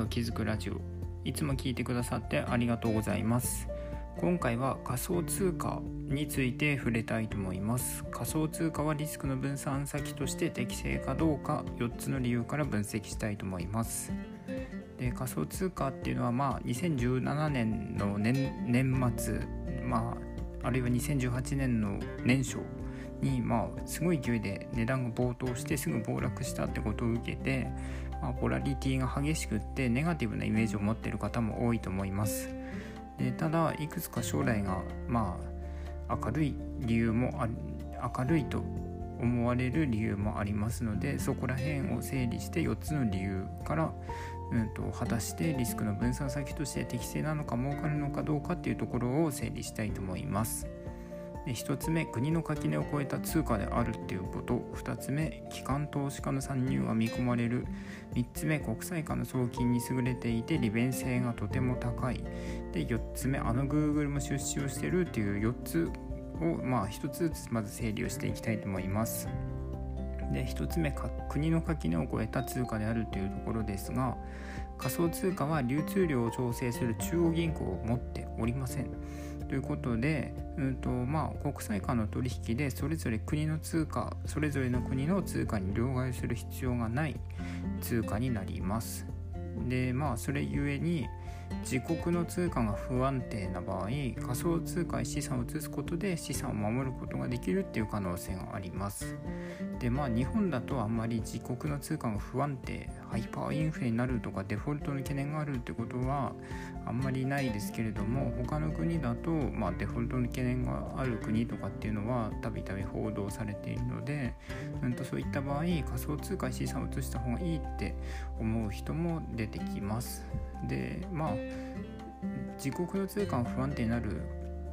を築くラジオ。いつも聞いてくださってありがとうございます。今回は仮想通貨について触れたいと思います。仮想通貨はリスクの分散先として適正かどうか4つの理由から分析したいと思います。で仮想通貨っていうのはまあ2017年の年末まああるいは2018年の年初にまあすごい勢いで値段が暴騰してすぐ暴落したってことを受けて、まあ、ポラリティが激しくってネガティブなイメージを持っている方も多いと思いますでただいくつか将来がまあ明るい理由も明るいと思われる理由もありますのでそこら辺を整理して4つの理由からうんと、果たしてリスクの分散先として適正なのか儲かるのかどうかっていうところを整理したいと思います。1つ目国の垣根を越えた通貨であるっていうこと。2つ目機関投資家の参入が見込まれる。3つ目国際化の送金に優れていて利便性がとても高い。で4つ目あの Google も出資をしてるっていう4つをまあ1つずつまず整理をしていきたいと思います。で1つ目国の垣根を越えた通貨であるというところですが仮想通貨は流通量を調整する中央銀行を持っておりません。ということで、うんとまあ、国際間の取引でそれぞれ国の通貨それぞれの国の通貨に両替する必要がない通貨になります。でまあそれゆえに自国の通貨が不安定な場合仮想通貨に資産を移すことで資産を守ることができるっていう可能性があります。でまあ日本だとあんまり自国の通貨が不安定ハイパーインフレになるとかデフォルトの懸念があるってことはあんまりないですけれども他の国だと、まあ、デフォルトの懸念がある国とかっていうのはたびたび報道されているので、うん、とそういった場合仮想通貨に資産を移した方がいいって思う人も出てきます。でまあ自国の通貨が不安定になる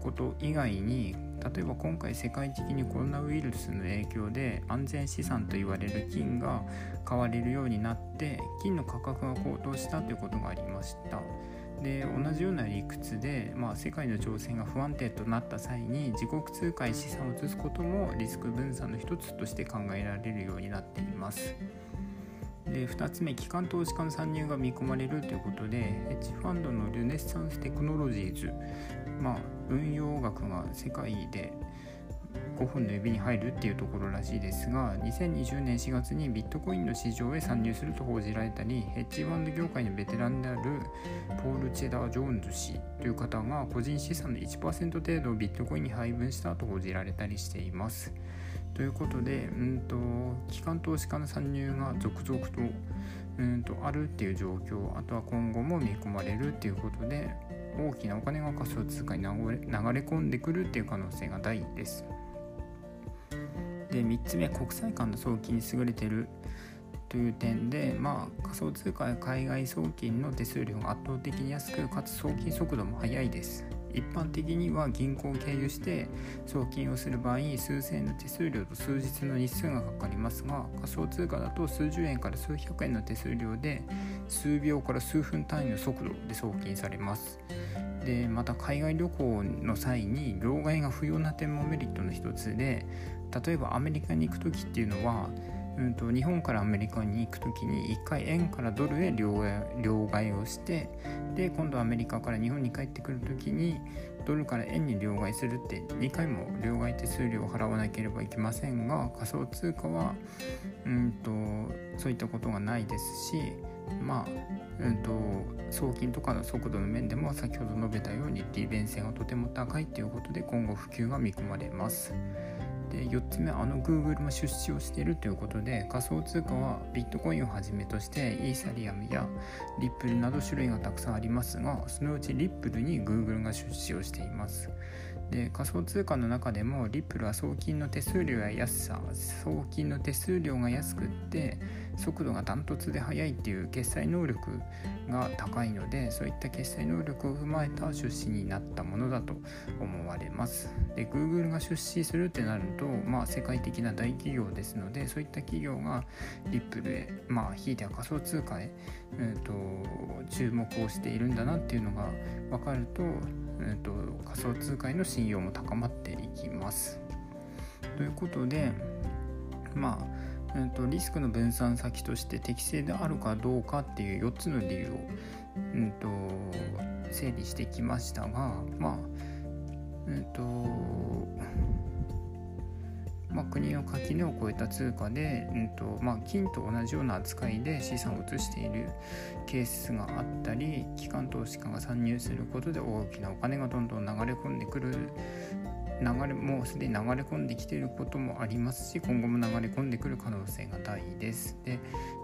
こと以外に例えば今回世界的にコロナウイルスの影響で安全資産と言われる金が買われるようになって金の価格が高騰したということがありました。で同じような理屈で、まあ、世界の情勢が不安定となった際に自国通貨に資産を移すこともリスク分散の一つとして考えられるようになっています。で2つ目機関投資家の参入が見込まれるということでヘッジファンドのルネッサンステクノロジーズ、まあ、運用額が世界で5本の指に入るっていうところらしいですが2020年4月にビットコインの市場へ参入すると報じられたりヘッジファンド業界のベテランであるポール・チェダー・ジョーンズ氏という方が個人資産の1%程度をビットコインに配分したと報じられたりしています。ということで、うんと、機関投資家の参入が続々と,、うんとあるっていう状況あとは今後も見込まれるっていうことで大きなお金が仮想通貨に流れ込んでくるっていう可能性が大です。で3つ目国際間の送金に優れてるという点で、まあ、仮想通貨や海外送金の手数料が圧倒的に安くかつ送金速度も速いです一般的には銀行を経由して送金をする場合数千円の手数料と数日の日数がかかりますが仮想通貨だと数十円から数百円の手数料で数秒から数分単位の速度で送金されます。でまた海外旅行の際に両替が不要な点もメリットの一つで例えばアメリカに行く時っていうのはうんと、日本からアメリカに行く時に1回円からドルへ両替をしてで今度アメリカから日本に帰ってくる時にドルから円に両替するって2回も両替手数料を払わなければいけませんが仮想通貨はうんとそういったことがないですしまあうんと送金とかの速度の面でも先ほど述べたように利便性がとても高いということで今後普及が見込まれます。で4つ目あの Google も出資をしているということで仮想通貨はビットコインをはじめとしてイーサリアムやリップルなど種類がたくさんありますがそのうちリップルに Google が出資をしています。で仮想通貨の中でもリップルは送金の手数料や安さ送金の手数料が安くって速度がダントツで速いっていう決済能力が高いのでそういった決済能力を踏まえた出資になったものだと思われます。で Google が出資するってなると、まあ、世界的な大企業ですのでそういった企業がリップルへまあひいては仮想通貨へ、えーと、注目をしているんだなっていうのが分かると,、えーと仮想通貨への信信用も高まっていきます。ということでまあえーと、リスクの分散先として適正であるかどうかっていう4つの理由を、うんと、整理してきましたがまあえっとまあ、国の垣根を越えた通貨で、うんとまあ、金と同じような扱いで資産を移しているケースがあったり機関投資家が参入することで大きなお金がどんどん流れ込んでくる流れもうすでに流れ込んできていることもありますし今後も流れ込んでくる可能性が大です。で、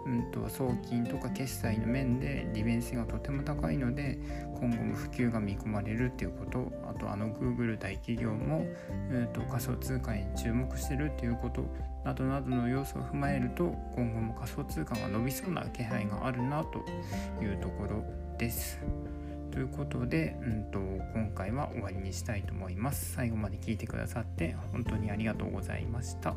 うんと、送金とか決済の面で利便性がとても高いので今後も普及が見込まれるっていうことあとあの Google 大企業も、うんと、仮想通貨に注目してるっていうことなどなどの要素を踏まえると今後も仮想通貨が伸びそうな気配があるなというところです。ということで、うんと、今は終わりにしたいと思います。最後まで聞いてくださって本当にありがとうございました。